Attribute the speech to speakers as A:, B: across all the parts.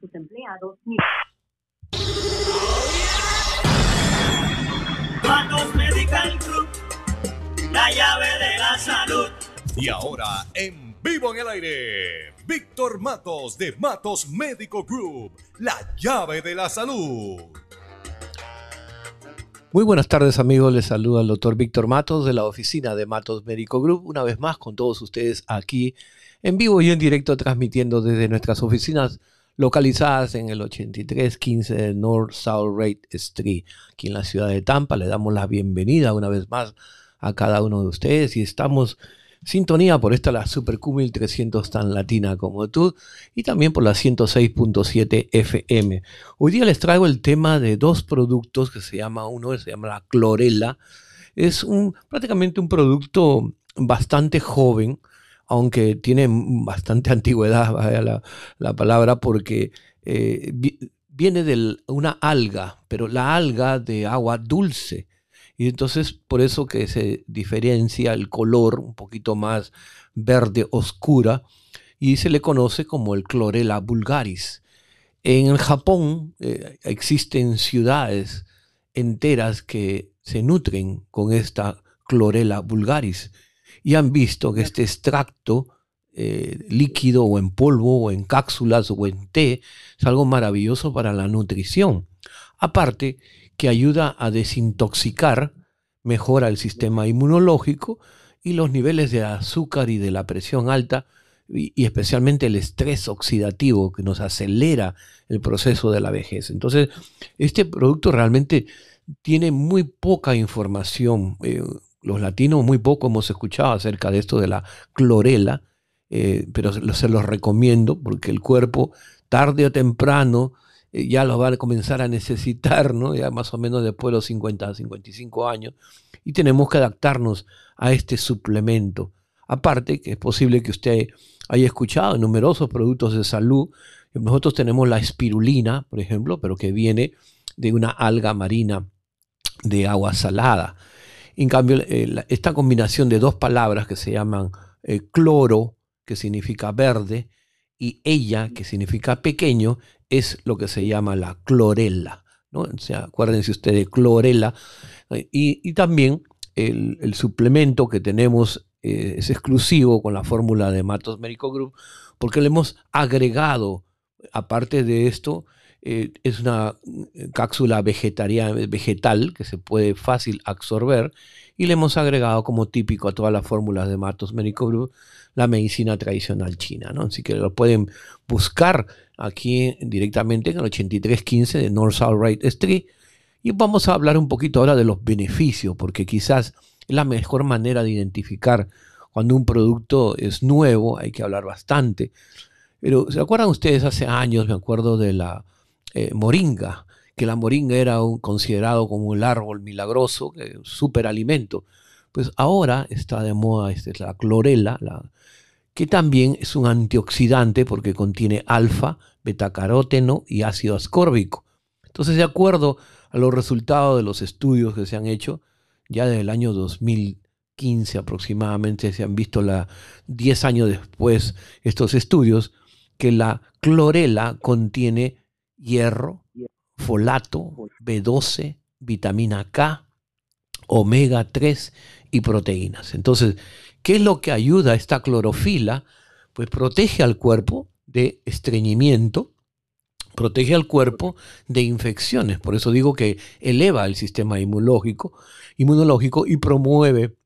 A: sus empleados ni...
B: Matos Medical Group, la llave de la salud.
C: Y ahora, en vivo en el aire, Víctor Matos de Matos Medical Group, la llave de la salud.
D: Muy buenas tardes amigos, les saluda el doctor Víctor Matos de la oficina de Matos Medical Group, una vez más con todos ustedes aquí en vivo y en directo transmitiendo desde nuestras oficinas localizadas en el 8315 de North South Rate Street, aquí en la ciudad de Tampa. Le damos la bienvenida una vez más a cada uno de ustedes y estamos sintonía por esta la Super Q1300 tan latina como tú y también por la 106.7 FM. Hoy día les traigo el tema de dos productos que se llama uno se llama la clorela. Es un prácticamente un producto bastante joven aunque tiene bastante antigüedad, vaya la, palabra, porque eh, viene de una alga, pero la alga de agua dulce. Y entonces por eso que se diferencia el color un poquito más verde oscura y se le conoce como el clorela vulgaris. En Japón eh, existen ciudades enteras que se nutren con esta clorela vulgaris y han visto que este extracto eh, líquido o en polvo o en cápsulas o en té es algo maravilloso para la nutrición. Aparte que ayuda a desintoxicar, mejora el sistema inmunológico y los niveles de azúcar y de la presión alta y, especialmente el estrés oxidativo que nos acelera el proceso de la vejez. Entonces, este producto realmente tiene muy poca información. Eh, los latinos muy poco hemos escuchado acerca de esto de la clorela, eh, pero se los recomiendo porque el cuerpo tarde o temprano eh, ya lo va a comenzar a necesitar, ¿no? ya más o menos después de los 50, 55 años, y tenemos que adaptarnos a este suplemento. Aparte que es posible que usted haya escuchado numerosos productos de salud. Nosotros tenemos la espirulina, por ejemplo, pero que viene de una alga marina de agua salada. En cambio, esta combinación de dos palabras que se llaman eh, cloro, que significa verde, y ella, que significa pequeño, es lo que se llama la clorela. ¿no? O sea, acuérdense ustedes, clorela. Y, también el, suplemento que tenemos eh, es exclusivo con la fórmula de Matos Medical Group, porque le hemos agregado, aparte de esto, eh, es una eh, cápsula vegetal que se puede fácil absorber y le hemos agregado como típico a todas las fórmulas de Matos Group la medicina tradicional china. Así que lo pueden buscar aquí directamente en el 8315 de North South Right Street. Y vamos a hablar un poquito ahora de los beneficios, porque quizás es la mejor manera de identificar cuando un producto es nuevo, hay que hablar bastante. Pero ¿se acuerdan ustedes hace años, me acuerdo de la eh, moringa, que la moringa era un, considerado como un árbol milagroso, un superalimento. Pues ahora está de moda este, la clorela, la, que también es un antioxidante porque contiene alfa, betacaróteno y ácido ascórbico. Entonces, de acuerdo a los resultados de los estudios que se han hecho, ya desde el año 2015 aproximadamente, se han visto la, 10 años después estos estudios, que la clorela contiene hierro, folato, B12, vitamina K, omega 3 y proteínas. Entonces, ¿qué es lo que ayuda a esta clorofila? Pues protege al cuerpo de estreñimiento, protege al cuerpo de infecciones. Por eso digo que eleva el sistema inmunológico, inmunológico y promueve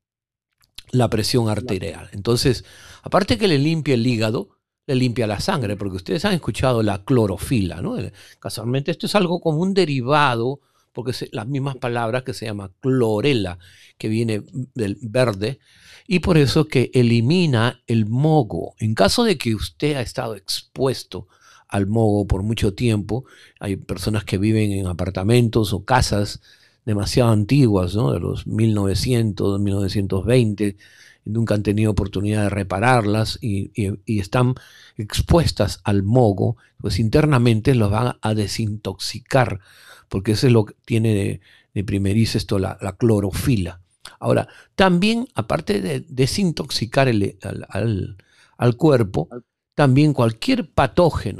D: la presión arterial. Entonces, aparte que le limpia el hígado, le limpia la sangre, porque ustedes han escuchado la clorofila, ¿no? Casualmente esto es algo como un derivado, porque las mismas palabras que se llama clorela, que viene del verde, y por eso que elimina el mogo. En caso de que usted ha estado expuesto al mogo por mucho tiempo, hay personas que viven en apartamentos o casas demasiado antiguas, ¿no? de los 1900, 1920, nunca han tenido oportunidad de repararlas y, están expuestas al mogo, pues internamente los van a desintoxicar, porque eso es lo que tiene de, de esto, la, clorofila. Ahora, también, aparte de desintoxicar al, al, cuerpo, también cualquier patógeno